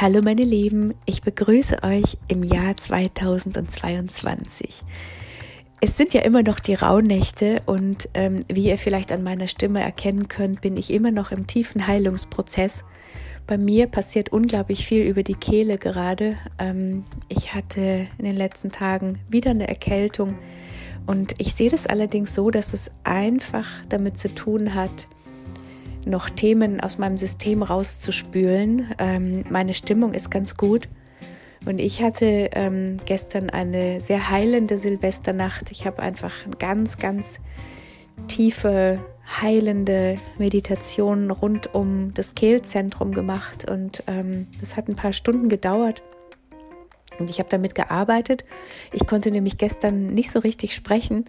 Hallo meine Lieben, ich begrüße euch im Jahr 2022. Es sind ja immer noch die Rauhnächte und ähm, wie ihr vielleicht an meiner Stimme erkennen könnt, bin ich immer noch im tiefen Heilungsprozess. Bei mir passiert unglaublich viel über die Kehle gerade. Ähm, ich hatte in den letzten Tagen wieder eine Erkältung und ich sehe das allerdings so, dass es einfach damit zu tun hat, noch Themen aus meinem System rauszuspülen. Ähm, meine Stimmung ist ganz gut. Und ich hatte ähm, gestern eine sehr heilende Silvesternacht. Ich habe einfach ganz, ganz tiefe, heilende Meditation rund um das Kehlzentrum gemacht. Und ähm, das hat ein paar Stunden gedauert. Und ich habe damit gearbeitet. Ich konnte nämlich gestern nicht so richtig sprechen.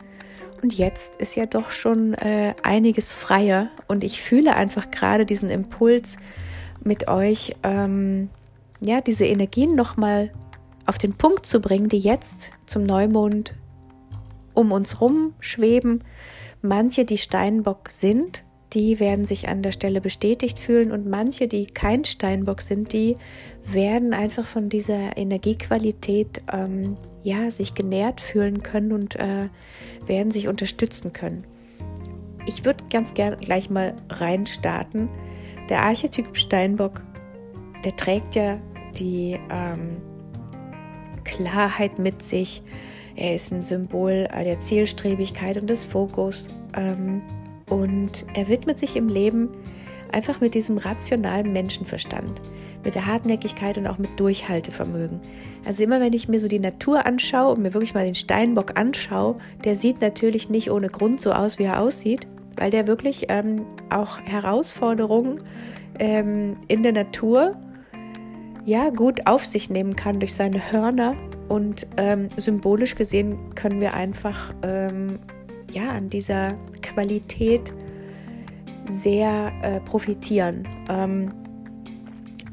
Und jetzt ist ja doch schon äh, einiges freier und ich fühle einfach gerade diesen Impuls mit euch, ähm, ja, diese Energien nochmal auf den Punkt zu bringen, die jetzt zum Neumond um uns rum schweben. Manche, die Steinbock sind, die werden sich an der Stelle bestätigt fühlen und manche, die kein Steinbock sind, die werden einfach von dieser Energiequalität ähm, ja sich genährt fühlen können und äh, werden sich unterstützen können. Ich würde ganz gerne gleich mal reinstarten. Der Archetyp Steinbock, der trägt ja die ähm, Klarheit mit sich. Er ist ein Symbol der Zielstrebigkeit und des Fokus. Ähm, und er widmet sich im Leben einfach mit diesem rationalen Menschenverstand, mit der Hartnäckigkeit und auch mit Durchhaltevermögen. Also immer wenn ich mir so die Natur anschaue und mir wirklich mal den Steinbock anschaue, der sieht natürlich nicht ohne Grund so aus, wie er aussieht, weil der wirklich ähm, auch Herausforderungen ähm, in der Natur ja gut auf sich nehmen kann durch seine Hörner und ähm, symbolisch gesehen können wir einfach ähm, ja, an dieser Qualität sehr äh, profitieren. Ähm,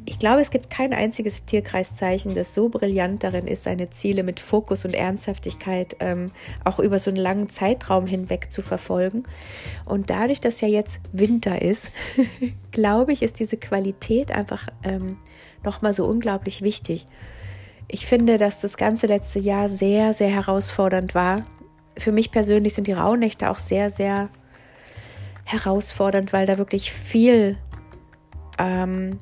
ich glaube, es gibt kein einziges Tierkreiszeichen, das so brillant darin ist, seine Ziele mit Fokus und Ernsthaftigkeit ähm, auch über so einen langen Zeitraum hinweg zu verfolgen. Und dadurch, dass ja jetzt Winter ist, glaube ich, ist diese Qualität einfach ähm, nochmal so unglaublich wichtig. Ich finde, dass das ganze letzte Jahr sehr, sehr herausfordernd war für mich persönlich sind die Rauhnächte auch sehr, sehr herausfordernd, weil da wirklich viel ähm,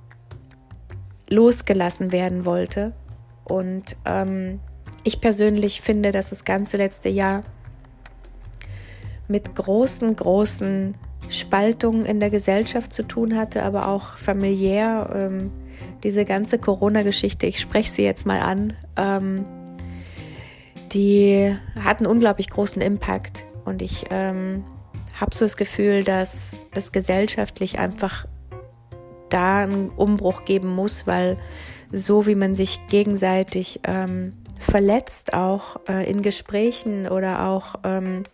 losgelassen werden wollte. Und ähm, ich persönlich finde, dass das ganze letzte Jahr mit großen, großen Spaltungen in der Gesellschaft zu tun hatte, aber auch familiär. Ähm, diese ganze Corona-Geschichte, ich spreche sie jetzt mal an, ähm, die hat einen unglaublich großen Impact. Und ich ähm, habe so das Gefühl, dass es gesellschaftlich einfach da einen Umbruch geben muss, weil so wie man sich gegenseitig ähm, verletzt, auch äh, in Gesprächen oder auch ähm,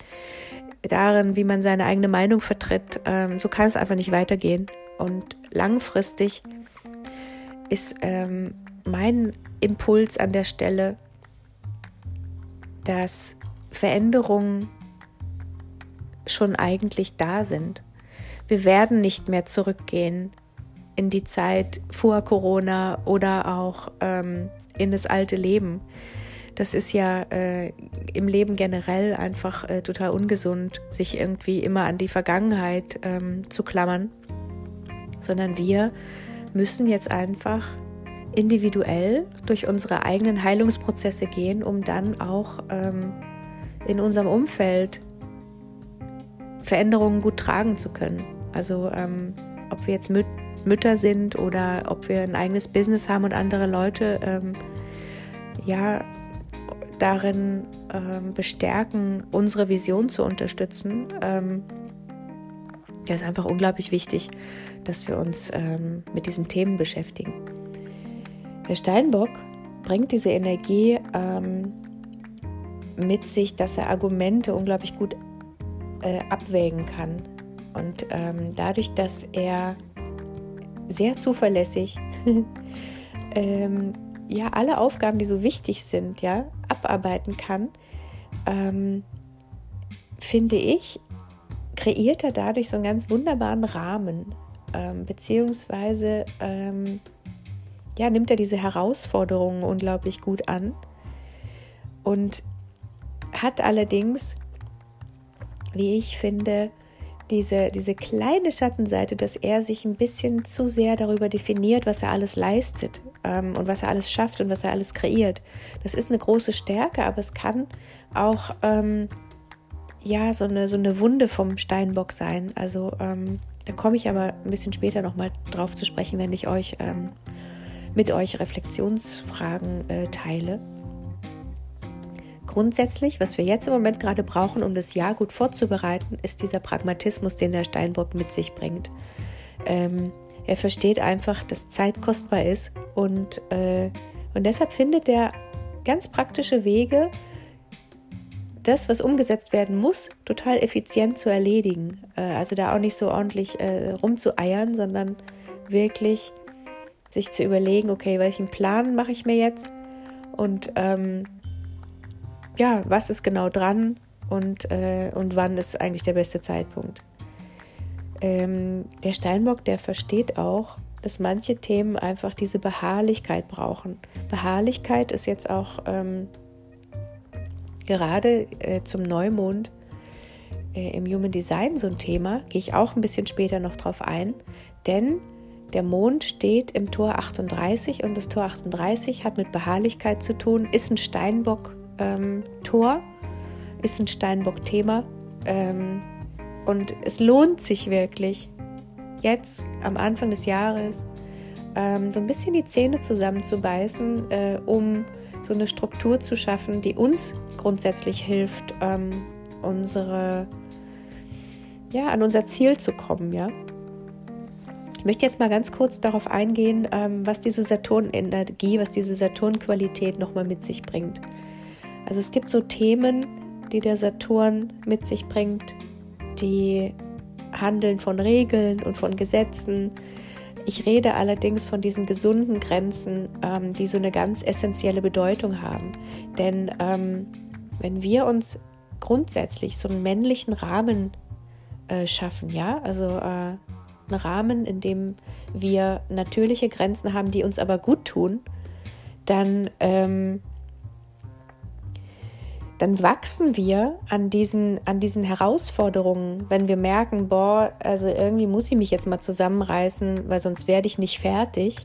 darin, wie man seine eigene Meinung vertritt, ähm, so kann es einfach nicht weitergehen. Und langfristig ist ähm, mein Impuls an der Stelle, dass Veränderungen schon eigentlich da sind. Wir werden nicht mehr zurückgehen in die Zeit vor Corona oder auch ähm, in das alte Leben. Das ist ja äh, im Leben generell einfach äh, total ungesund, sich irgendwie immer an die Vergangenheit ähm, zu klammern, sondern wir müssen jetzt einfach individuell durch unsere eigenen Heilungsprozesse gehen, um dann auch ähm, in unserem Umfeld Veränderungen gut tragen zu können. Also ähm, ob wir jetzt Müt Mütter sind oder ob wir ein eigenes Business haben und andere Leute ähm, ja darin ähm, bestärken, unsere Vision zu unterstützen. Ähm, das ist einfach unglaublich wichtig, dass wir uns ähm, mit diesen Themen beschäftigen. Der Steinbock bringt diese Energie ähm, mit sich, dass er Argumente unglaublich gut äh, abwägen kann. Und ähm, dadurch, dass er sehr zuverlässig ähm, ja alle Aufgaben, die so wichtig sind, ja, abarbeiten kann, ähm, finde ich, kreiert er dadurch so einen ganz wunderbaren Rahmen, ähm, beziehungsweise ähm, ja, nimmt er diese Herausforderungen unglaublich gut an und hat allerdings, wie ich finde, diese, diese kleine Schattenseite, dass er sich ein bisschen zu sehr darüber definiert, was er alles leistet ähm, und was er alles schafft und was er alles kreiert. Das ist eine große Stärke, aber es kann auch ähm, ja so eine, so eine Wunde vom Steinbock sein. Also ähm, da komme ich aber ein bisschen später nochmal drauf zu sprechen, wenn ich euch ähm, mit euch Reflexionsfragen äh, teile. Grundsätzlich, was wir jetzt im Moment gerade brauchen, um das Jahr gut vorzubereiten, ist dieser Pragmatismus, den der Steinbock mit sich bringt. Ähm, er versteht einfach, dass Zeit kostbar ist und, äh, und deshalb findet er ganz praktische Wege, das, was umgesetzt werden muss, total effizient zu erledigen. Äh, also da auch nicht so ordentlich äh, rumzueiern, sondern wirklich sich zu überlegen, okay, welchen Plan mache ich mir jetzt und ähm, ja, was ist genau dran und, äh, und wann ist eigentlich der beste Zeitpunkt. Ähm, der Steinbock, der versteht auch, dass manche Themen einfach diese Beharrlichkeit brauchen. Beharrlichkeit ist jetzt auch ähm, gerade äh, zum Neumond äh, im Human Design so ein Thema, gehe ich auch ein bisschen später noch drauf ein, denn der Mond steht im Tor 38 und das Tor 38 hat mit Beharrlichkeit zu tun, ist ein Steinbock ähm, Tor, ist ein Steinbock-Thema. Ähm, und es lohnt sich wirklich, jetzt am Anfang des Jahres ähm, so ein bisschen die Zähne zusammenzubeißen, äh, um so eine Struktur zu schaffen, die uns grundsätzlich hilft, ähm, unsere, ja, an unser Ziel zu kommen, ja. Ich möchte jetzt mal ganz kurz darauf eingehen, ähm, was diese Saturn-Energie, was diese Saturn-Qualität nochmal mit sich bringt. Also es gibt so Themen, die der Saturn mit sich bringt, die handeln von Regeln und von Gesetzen. Ich rede allerdings von diesen gesunden Grenzen, ähm, die so eine ganz essentielle Bedeutung haben. Denn ähm, wenn wir uns grundsätzlich so einen männlichen Rahmen äh, schaffen, ja, also äh, einen Rahmen, in dem wir natürliche Grenzen haben, die uns aber gut tun, dann ähm, dann wachsen wir an diesen, an diesen Herausforderungen, wenn wir merken, boah, also irgendwie muss ich mich jetzt mal zusammenreißen, weil sonst werde ich nicht fertig.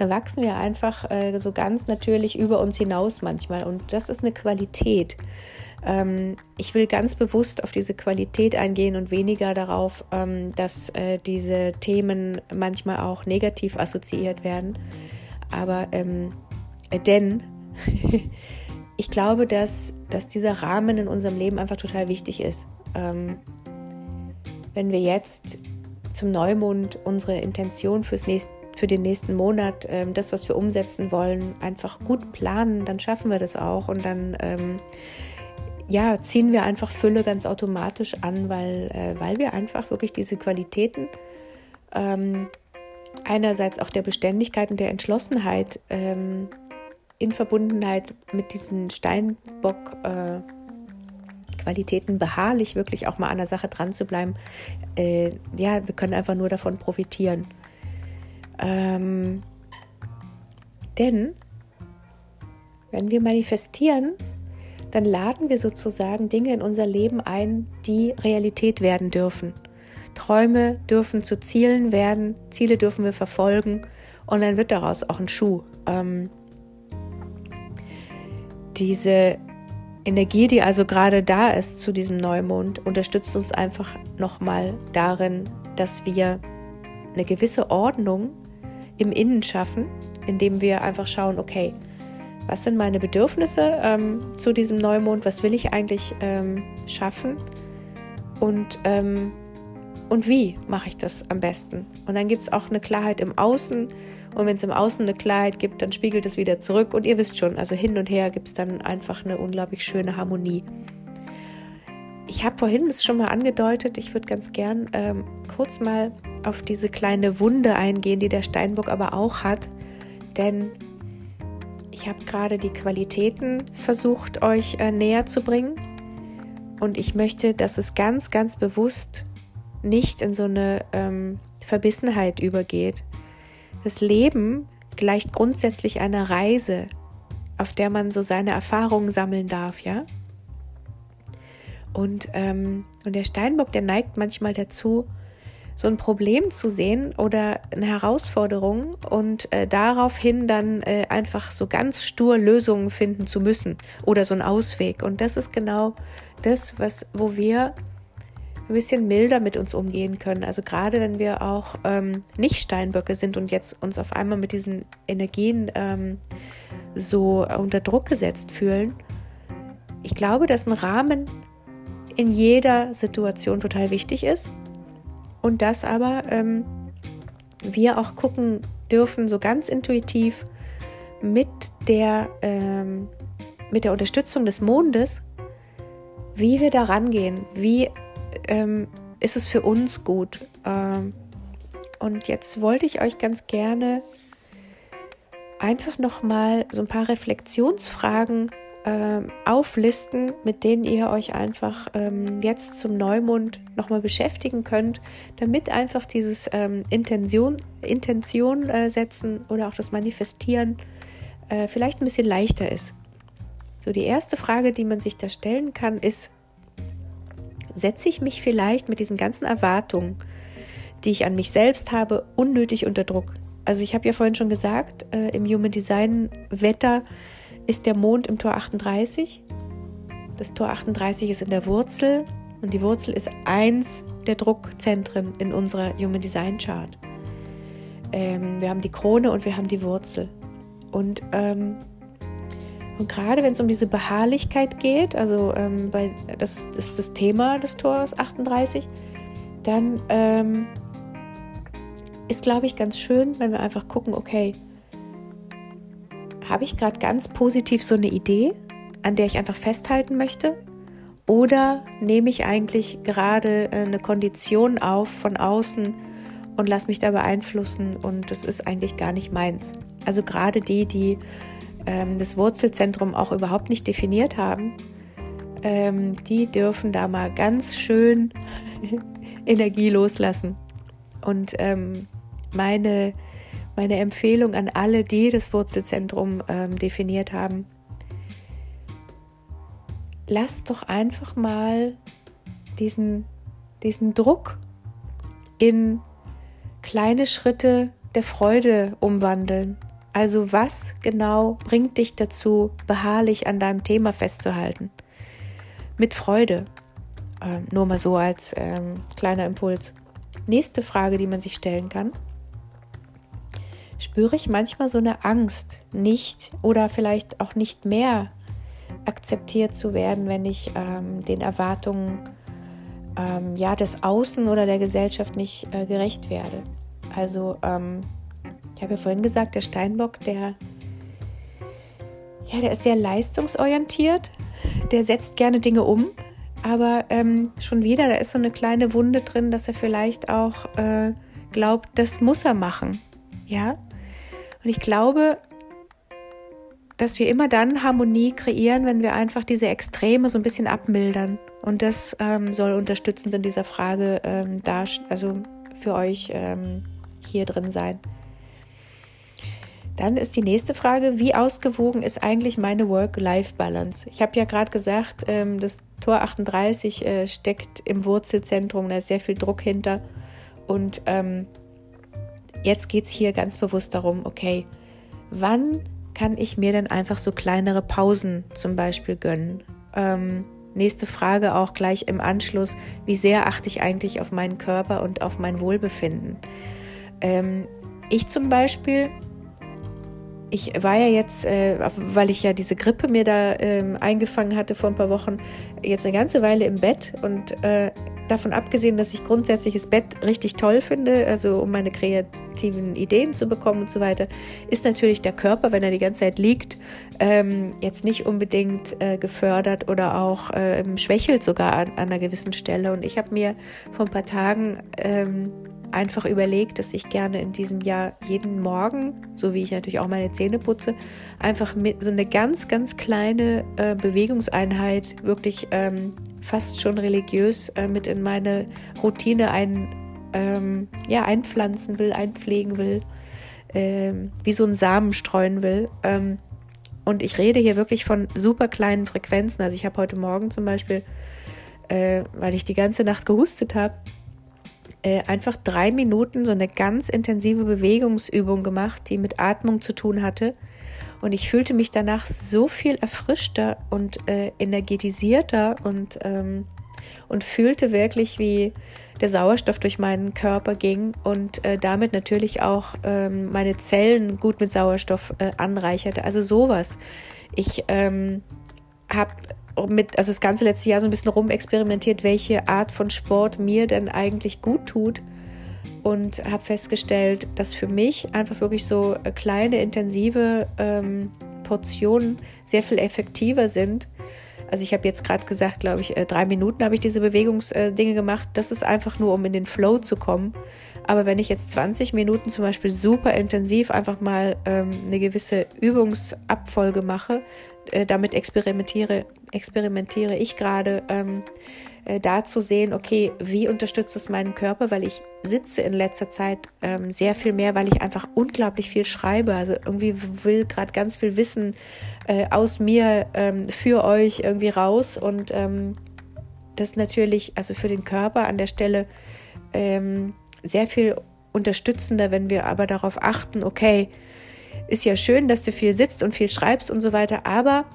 Dann wachsen wir einfach äh, so ganz natürlich über uns hinaus manchmal. Und das ist eine Qualität. Ähm, ich will ganz bewusst auf diese Qualität eingehen und weniger darauf, ähm, dass äh, diese Themen manchmal auch negativ assoziiert werden. Aber ähm, äh, denn ich glaube, dass, dass dieser Rahmen in unserem Leben einfach total wichtig ist. Ähm, wenn wir jetzt zum Neumond unsere Intention fürs nächste, für den nächsten Monat, ähm, das, was wir umsetzen wollen, einfach gut planen, dann schaffen wir das auch und dann ähm, ja, ziehen wir einfach Fülle ganz automatisch an, weil, äh, weil wir einfach wirklich diese Qualitäten ähm, einerseits auch der Beständigkeit und der Entschlossenheit ähm, in Verbundenheit mit diesen Steinbock-Qualitäten äh, beharrlich wirklich auch mal an der Sache dran zu bleiben, äh, ja, wir können einfach nur davon profitieren. Ähm, denn wenn wir manifestieren, dann laden wir sozusagen Dinge in unser Leben ein, die Realität werden dürfen. Träume dürfen zu Zielen werden, Ziele dürfen wir verfolgen und dann wird daraus auch ein Schuh. Ähm, diese Energie, die also gerade da ist zu diesem Neumond, unterstützt uns einfach nochmal darin, dass wir eine gewisse Ordnung im Innen schaffen, indem wir einfach schauen, okay, was sind meine Bedürfnisse ähm, zu diesem Neumond, was will ich eigentlich ähm, schaffen und, ähm, und wie mache ich das am besten. Und dann gibt es auch eine Klarheit im Außen, und wenn es im Außen eine Klarheit gibt, dann spiegelt es wieder zurück. Und ihr wisst schon, also hin und her gibt es dann einfach eine unglaublich schöne Harmonie. Ich habe vorhin das schon mal angedeutet. Ich würde ganz gern ähm, kurz mal auf diese kleine Wunde eingehen, die der Steinbock aber auch hat. Denn ich habe gerade die Qualitäten versucht, euch äh, näher zu bringen. Und ich möchte, dass es ganz, ganz bewusst nicht in so eine ähm, Verbissenheit übergeht. Das Leben gleicht grundsätzlich einer Reise, auf der man so seine Erfahrungen sammeln darf, ja. Und, ähm, und der Steinbock, der neigt manchmal dazu, so ein Problem zu sehen oder eine Herausforderung und äh, daraufhin dann äh, einfach so ganz stur Lösungen finden zu müssen oder so einen Ausweg. Und das ist genau das, was, wo wir ein bisschen milder mit uns umgehen können. Also gerade wenn wir auch ähm, nicht Steinböcke sind und jetzt uns auf einmal mit diesen Energien ähm, so unter Druck gesetzt fühlen. Ich glaube, dass ein Rahmen in jeder Situation total wichtig ist und dass aber ähm, wir auch gucken dürfen, so ganz intuitiv mit der, ähm, mit der Unterstützung des Mondes, wie wir da rangehen, wie ähm, ist es für uns gut. Ähm, und jetzt wollte ich euch ganz gerne einfach nochmal so ein paar Reflexionsfragen ähm, auflisten, mit denen ihr euch einfach ähm, jetzt zum Neumond nochmal beschäftigen könnt, damit einfach dieses ähm, Intention, Intention äh, setzen oder auch das Manifestieren äh, vielleicht ein bisschen leichter ist. So, die erste Frage, die man sich da stellen kann, ist, setze ich mich vielleicht mit diesen ganzen Erwartungen, die ich an mich selbst habe, unnötig unter Druck? Also ich habe ja vorhin schon gesagt, äh, im Human Design Wetter ist der Mond im Tor 38. Das Tor 38 ist in der Wurzel und die Wurzel ist eins der Druckzentren in unserer Human Design Chart. Ähm, wir haben die Krone und wir haben die Wurzel. Und, ähm, und gerade wenn es um diese Beharrlichkeit geht, also ähm, bei, das ist das Thema des Tors 38, dann ähm, ist, glaube ich, ganz schön, wenn wir einfach gucken, okay, habe ich gerade ganz positiv so eine Idee, an der ich einfach festhalten möchte? Oder nehme ich eigentlich gerade äh, eine Kondition auf von außen und lasse mich da beeinflussen und das ist eigentlich gar nicht meins? Also gerade die, die ähm, das Wurzelzentrum auch überhaupt nicht definiert haben, ähm, die dürfen da mal ganz schön Energie loslassen. Und ähm, meine meine Empfehlung an alle, die das Wurzelzentrum ähm, definiert haben. Lasst doch einfach mal diesen, diesen Druck in kleine Schritte der Freude umwandeln. Also was genau bringt dich dazu, beharrlich an deinem Thema festzuhalten? Mit Freude. Ähm, nur mal so als ähm, kleiner Impuls. Nächste Frage, die man sich stellen kann spüre ich manchmal so eine Angst, nicht oder vielleicht auch nicht mehr akzeptiert zu werden, wenn ich ähm, den Erwartungen ähm, ja, des Außen oder der Gesellschaft nicht äh, gerecht werde. Also, ähm, ich habe ja vorhin gesagt, der Steinbock, der, ja, der ist sehr leistungsorientiert, der setzt gerne Dinge um, aber ähm, schon wieder, da ist so eine kleine Wunde drin, dass er vielleicht auch äh, glaubt, das muss er machen. Ja, und ich glaube, dass wir immer dann Harmonie kreieren, wenn wir einfach diese Extreme so ein bisschen abmildern. Und das ähm, soll unterstützend in dieser Frage ähm, da, also für euch ähm, hier drin sein. Dann ist die nächste Frage, wie ausgewogen ist eigentlich meine Work-Life-Balance? Ich habe ja gerade gesagt, ähm, das Tor 38 äh, steckt im Wurzelzentrum, da ist sehr viel Druck hinter. Und ähm, Jetzt geht es hier ganz bewusst darum, okay, wann kann ich mir denn einfach so kleinere Pausen zum Beispiel gönnen? Ähm, nächste Frage auch gleich im Anschluss, wie sehr achte ich eigentlich auf meinen Körper und auf mein Wohlbefinden? Ich zum Beispiel, ich war ja jetzt, äh, weil ich ja diese Grippe mir da äh, eingefangen hatte vor ein paar Wochen, jetzt eine ganze Weile im Bett und äh, davon abgesehen, dass ich grundsätzlich das Bett richtig toll finde, also um meine kreativen Ideen zu bekommen und so weiter, ist natürlich der Körper, wenn er die ganze Zeit liegt, ähm, jetzt nicht unbedingt äh, gefördert oder auch äh, schwächelt sogar an, an, einer gewissen Stelle. Und ich habe mir vor ein paar Tagen ähm, einfach überlegt, dass ich gerne in diesem Jahr jeden Morgen, so wie ich natürlich auch meine Zähne putze, einfach mit so eine ganz, ganz kleine äh, Bewegungseinheit wirklich ähm, fast schon religiös äh, mit in meine Routine ein, ähm, ja, einpflanzen will, einpflegen will. äh, wie so ein Samen streuen will. Ähm, und ich rede hier wirklich von super kleinen Frequenzen. Also ich habe heute Morgen zum Beispiel, äh, weil ich die ganze Nacht gehustet habe, äh, einfach drei Minuten so eine ganz intensive Bewegungsübung gemacht, die mit Atmung zu tun hatte. Und ich fühlte mich danach so viel erfrischter und äh, energetisierter und, ähm, und fühlte wirklich, wie der Sauerstoff durch meinen Körper ging und äh, damit natürlich auch ähm, meine Zellen gut mit Sauerstoff äh, anreicherte. Also sowas. Ich ähm, habe mit, also das ganze letzte Jahr so ein bisschen rumexperimentiert, welche Art von Sport mir denn eigentlich gut tut und habe festgestellt, dass für mich einfach wirklich so kleine, intensive ähm, Portionen sehr viel effektiver sind. Also ich habe jetzt gerade gesagt, glaube ich, äh, drei Minuten habe ich diese Bewegungsdinge gemacht. Das ist einfach nur, um in den Flow zu kommen. Aber wenn ich jetzt 20 Minuten zum Beispiel super intensiv einfach mal ähm, eine gewisse Übungsabfolge mache, äh, damit experimentiere, experimentiere ich gerade, ähm, äh, da zu sehen, okay, wie unterstützt es meinen Körper, weil ich sitze in letzter Zeit ähm, sehr viel mehr, weil ich einfach unglaublich viel schreibe. Also irgendwie will gerade ganz viel Wissen äh, aus mir ähm, für euch irgendwie raus und ähm, das natürlich, also für den Körper an der Stelle ähm, sehr viel unterstützender, wenn wir aber darauf achten, okay, ist ja schön, dass du viel sitzt und viel schreibst und so weiter, aber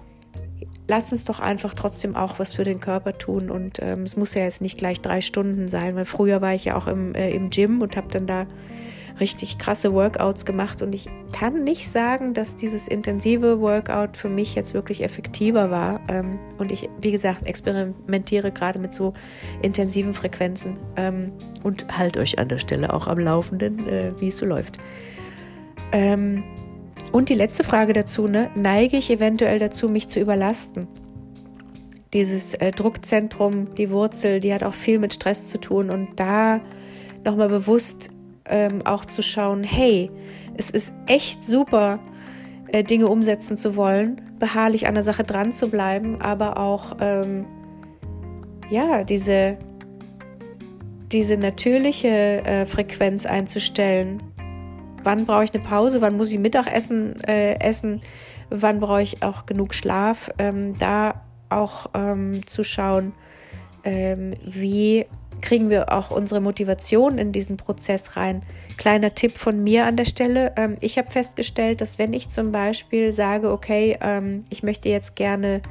lass uns doch einfach trotzdem auch was für den Körper tun. Und ähm, es muss ja jetzt nicht gleich drei Stunden sein, weil früher war ich ja auch im, äh, im Gym und habe dann da richtig krasse Workouts gemacht. Und ich kann nicht sagen, dass dieses intensive Workout für mich jetzt wirklich effektiver war. Ähm, und ich, wie gesagt, experimentiere gerade mit so intensiven Frequenzen ähm, und halt euch an der Stelle auch am Laufenden, äh, wie es so läuft. Ähm, und die letzte Frage dazu, ne? neige ich eventuell dazu, mich zu überlasten? Dieses äh, Druckzentrum, die Wurzel, die hat auch viel mit Stress zu tun und da nochmal bewusst ähm, auch zu schauen, hey, es ist echt super, äh, Dinge umsetzen zu wollen, beharrlich an der Sache dran zu bleiben, aber auch ähm, ja, diese, diese natürliche äh, Frequenz einzustellen, wann brauche ich eine Pause, wann muss ich Mittagessen äh, essen, wann brauche ich auch genug Schlaf, ähm, da auch ähm, zu schauen, ähm, wie kriegen wir auch unsere Motivation in diesen Prozess rein. Kleiner Tipp von mir an der Stelle. Ähm, ich habe festgestellt, dass wenn ich zum Beispiel sage, okay, ähm, ich möchte jetzt gerne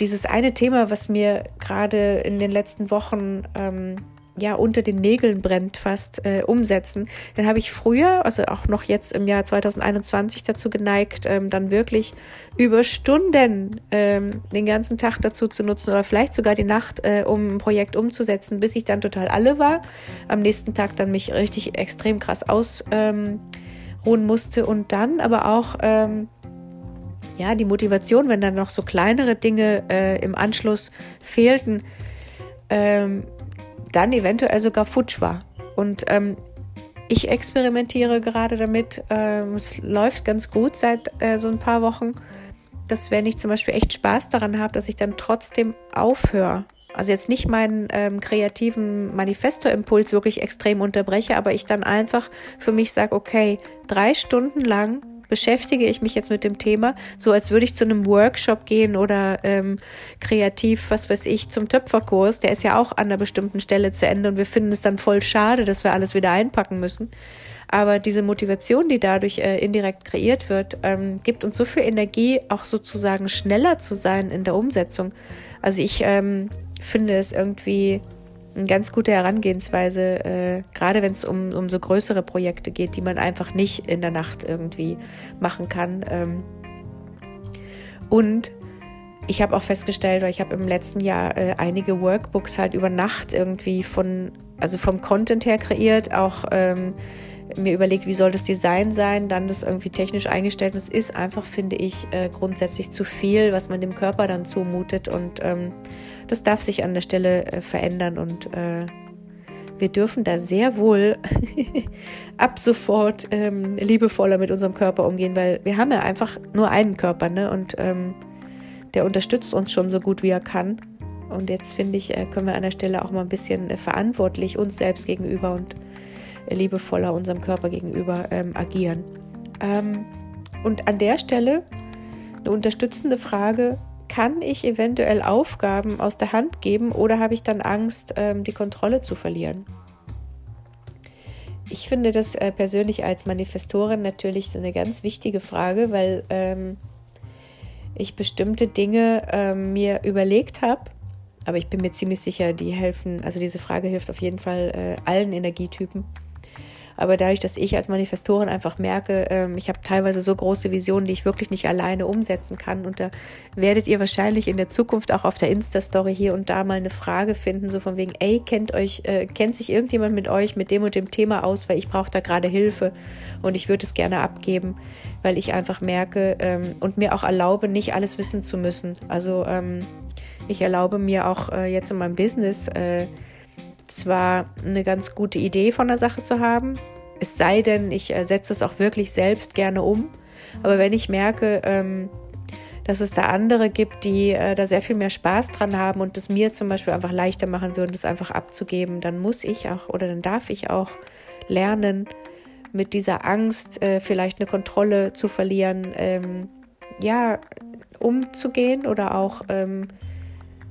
dieses eine Thema, was mir gerade in den letzten Wochen ähm, ja unter den Nägeln brennt fast äh, umsetzen, dann habe ich früher, also auch noch jetzt im Jahr 2021 dazu geneigt, ähm, dann wirklich über Stunden ähm, den ganzen Tag dazu zu nutzen oder vielleicht sogar die Nacht, äh, um ein Projekt umzusetzen, bis ich dann total alle war. Am nächsten Tag dann mich richtig extrem krass ausruhen ähm, musste und dann aber auch ähm, ja die Motivation, wenn dann noch so kleinere Dinge äh, im Anschluss fehlten, ähm, dann eventuell sogar futsch war. Und ähm, ich experimentiere gerade damit. Ähm, es läuft ganz gut seit äh, so ein paar Wochen, dass wenn ich zum Beispiel echt Spaß daran habe, dass ich dann trotzdem aufhöre. Also jetzt nicht meinen ähm, kreativen Manifesto-Impuls wirklich extrem unterbreche, aber ich dann einfach für mich sage, okay, drei Stunden lang beschäftige ich mich jetzt mit dem Thema, so als würde ich zu einem Workshop gehen oder ähm, kreativ, was weiß ich, zum Töpferkurs. Der ist ja auch an einer bestimmten Stelle zu Ende und wir finden es dann voll schade, dass wir alles wieder einpacken müssen. Aber diese Motivation, die dadurch äh, indirekt kreiert wird, ähm, gibt uns so viel Energie, auch sozusagen schneller zu sein in der Umsetzung. Also ich ähm, finde es irgendwie eine ganz gute Herangehensweise, äh, gerade wenn es um, um so größere Projekte geht, die man einfach nicht in der Nacht irgendwie machen kann. Ähm, und ich habe auch festgestellt, weil ich habe im letzten Jahr äh, einige Workbooks halt über Nacht irgendwie von, also vom Content her kreiert, auch ähm, mir überlegt, wie soll das Design sein, dann das irgendwie technisch eingestellt. Und es ist einfach, finde ich, äh, grundsätzlich zu viel, was man dem Körper dann zumutet. Und ähm, das darf sich an der Stelle äh, verändern und äh, wir dürfen da sehr wohl ab sofort ähm, liebevoller mit unserem Körper umgehen, weil wir haben ja einfach nur einen Körper, ne? Und ähm, der unterstützt uns schon so gut wie er kann. Und jetzt finde ich, äh, können wir an der Stelle auch mal ein bisschen äh, verantwortlich uns selbst gegenüber und äh, liebevoller unserem Körper gegenüber ähm, agieren. Ähm, und an der Stelle eine unterstützende Frage, kann ich eventuell Aufgaben aus der Hand geben oder habe ich dann Angst, ähm, die Kontrolle zu verlieren? Ich finde das äh, persönlich als Manifestorin natürlich eine ganz wichtige Frage, weil ähm, ich bestimmte Dinge ähm, mir überlegt habe, aber ich bin mir ziemlich sicher, die helfen, also diese Frage hilft auf jeden Fall äh, allen Energietypen aber dadurch, dass ich als Manifestorin einfach merke, ähm, ich habe teilweise so große Visionen, die ich wirklich nicht alleine umsetzen kann. Und da werdet ihr wahrscheinlich in der Zukunft auch auf der Insta-Story hier und da mal eine Frage finden, so von wegen, ey, kennt euch, äh, kennt sich irgendjemand mit euch mit dem und dem Thema aus, weil ich brauche da gerade Hilfe und ich würde es gerne abgeben, weil ich einfach merke ähm, und mir auch erlaube, nicht alles wissen zu müssen. Also ähm, ich erlaube mir auch äh, jetzt in meinem Business äh, zwar eine ganz gute Idee von der Sache zu haben, es sei denn, ich äh, setze es auch wirklich selbst gerne um. Aber wenn ich merke, ähm, dass es da andere gibt, die äh, da sehr viel mehr Spaß dran haben und es mir zum Beispiel einfach leichter machen würden, das einfach abzugeben, dann muss ich auch oder dann darf ich auch lernen, mit dieser Angst äh, vielleicht eine Kontrolle zu verlieren, ähm, ja, umzugehen oder auch ähm,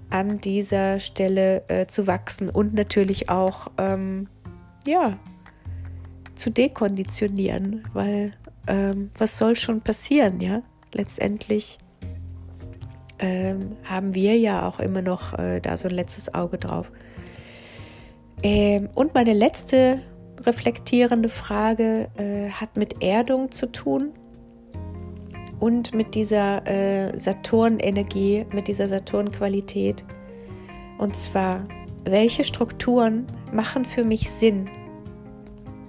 an dieser Stelle äh, zu wachsen und natürlich auch, ähm, ja, zu dekonditionieren, weil ähm, was soll schon passieren, ja? Letztendlich ähm, haben wir ja auch immer noch äh, da so ein letztes Auge drauf. Ähm, und meine letzte reflektierende Frage äh, hat mit Erdung zu tun und mit dieser äh, Saturn-Energie, mit dieser Saturn-Qualität. Und zwar, welche Strukturen machen für mich Sinn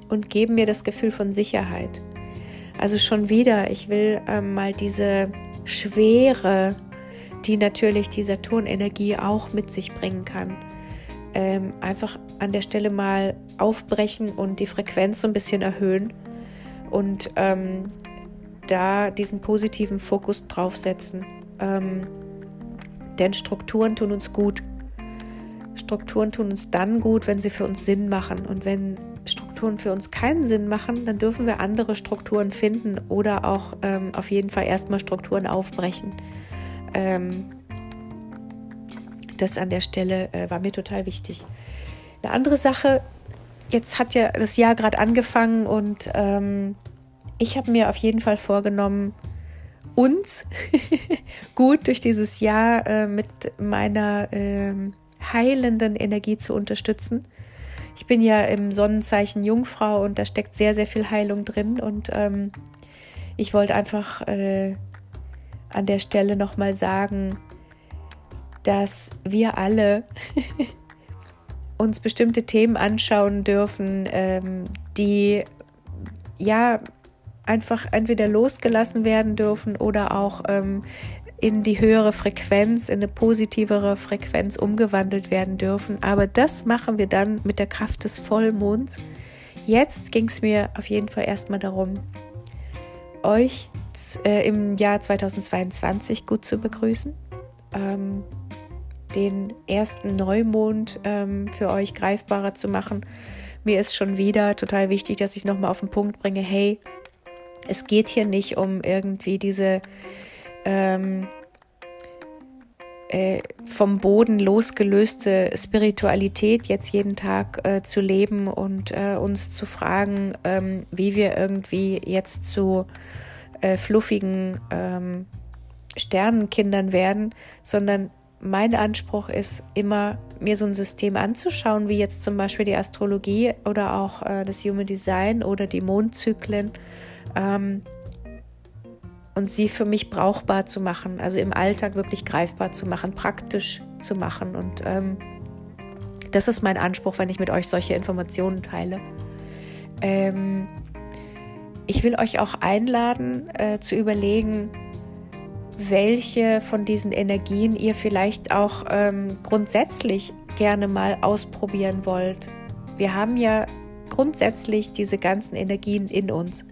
und geben mir das Gefühl von Sicherheit? Also schon wieder, ich will ähm, mal diese Schwere, die natürlich die Saturn-Energie auch mit sich bringen kann, ähm, einfach an der Stelle mal aufbrechen und die Frequenz so ein bisschen erhöhen und ähm, da diesen positiven Fokus draufsetzen. Ähm, denn Strukturen tun uns gut. Strukturen tun uns dann gut, wenn sie für uns Sinn machen. Und wenn Strukturen für uns keinen Sinn machen, dann dürfen wir andere Strukturen finden oder auch ähm, auf jeden Fall erstmal Strukturen aufbrechen. Ähm, das an der Stelle äh, war mir total wichtig. Eine andere Sache, jetzt hat ja das Jahr gerade angefangen und ähm, ich habe mir auf jeden Fall vorgenommen, uns gut durch dieses Jahr äh, mit meiner äh, heilenden Energie zu unterstützen. Ich bin ja im Sonnenzeichen Jungfrau und da steckt sehr, sehr viel Heilung drin und ähm, ich wollte einfach äh, an der Stelle nochmal sagen, dass wir alle uns bestimmte Themen anschauen dürfen, ähm, die ja einfach entweder losgelassen werden dürfen oder auch ähm, in die höhere Frequenz, in eine positivere Frequenz umgewandelt werden dürfen. Aber das machen wir dann mit der Kraft des Vollmonds. Jetzt ging es mir auf jeden Fall erstmal darum, euch äh, im Jahr 2022 gut zu begrüßen. Ähm, den ersten Neumond ähm, für euch greifbarer zu machen. Mir ist schon wieder total wichtig, dass ich nochmal auf den Punkt bringe, hey, es geht hier nicht um irgendwie diese ähm, äh, vom Boden losgelöste Spiritualität jetzt jeden Tag äh, zu leben und äh, uns zu fragen, ähm, wie wir irgendwie jetzt zu äh, fluffigen ähm, Sternenkindern werden, sondern mein Anspruch ist immer, mir so ein System anzuschauen, wie jetzt zum Beispiel die Astrologie oder auch äh, das Human Design oder die Mondzyklen ähm, und sie für mich brauchbar zu machen, also im Alltag wirklich greifbar zu machen, praktisch zu machen. Und ähm, das ist mein Anspruch, wenn ich mit euch solche Informationen teile. Ähm, ich will euch auch einladen, äh, zu überlegen, welche von diesen Energien ihr vielleicht auch ähm, grundsätzlich gerne mal ausprobieren wollt. Wir haben ja grundsätzlich diese ganzen Energien in uns.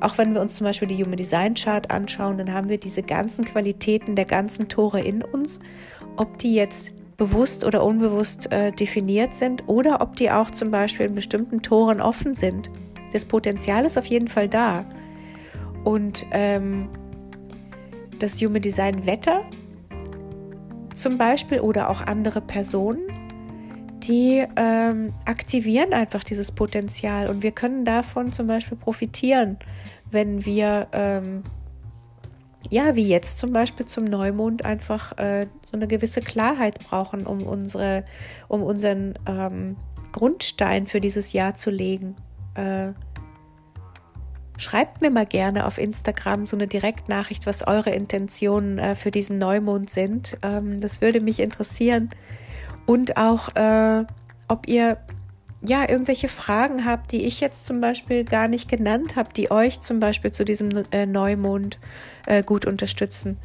Auch wenn wir uns zum Beispiel die Human Design Chart anschauen, dann haben wir diese ganzen Qualitäten der ganzen Tore in uns. Ob die jetzt bewusst oder unbewusst äh, definiert sind oder ob die auch zum Beispiel in bestimmten Toren offen sind. Das Potenzial ist auf jeden Fall da. Und ähm, das Human Design Wetter zum Beispiel oder auch andere Personen, die ähm, aktivieren einfach dieses Potenzial und wir können davon zum Beispiel profitieren, wenn wir ähm, ja, wie jetzt zum Beispiel zum Neumond einfach äh, so eine gewisse Klarheit brauchen, um unsere, um unseren ähm, Grundstein für dieses Jahr zu legen. Äh, schreibt mir mal gerne auf Instagram so eine Direktnachricht, was eure Intentionen äh, für diesen Neumond sind. Ähm, das würde mich interessieren. Und auch, äh, ob ihr ja, irgendwelche Fragen habt, die ich jetzt zum Beispiel gar nicht genannt habe, die euch zum Beispiel zu diesem äh, Neumond äh, gut unterstützen.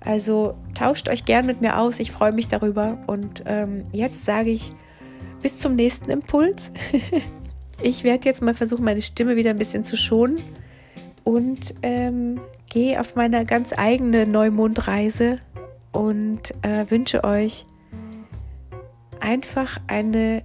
Also tauscht euch gern mit mir aus, ich freue mich darüber. Und ähm, jetzt sage ich bis zum nächsten Impuls. ich werde jetzt mal versuchen, meine Stimme wieder ein bisschen zu schonen und ähm, gehe auf meine ganz eigene Neumondreise und äh, wünsche euch einfach eine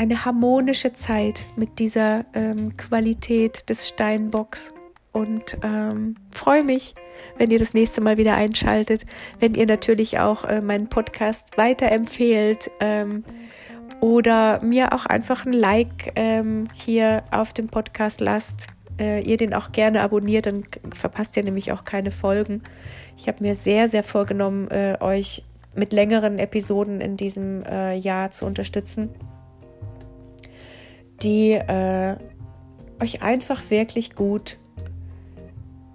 eine harmonische Zeit mit dieser ähm, Qualität des Steinbocks und ähm, freue mich, wenn ihr das nächste Mal wieder einschaltet, wenn ihr natürlich auch äh, meinen Podcast weiterempfehlt ähm, oder mir auch einfach ein Like ähm, hier auf dem Podcast lasst. Äh, ihr den auch gerne abonniert, dann verpasst ihr nämlich auch keine Folgen. Ich habe mir sehr, sehr vorgenommen, äh, euch mit längeren Episoden in diesem äh, Jahr zu unterstützen die äh, euch einfach wirklich gut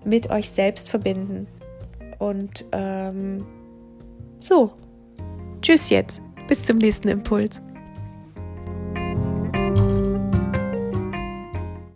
mit euch selbst verbinden. Und ähm, so, tschüss jetzt, bis zum nächsten Impuls.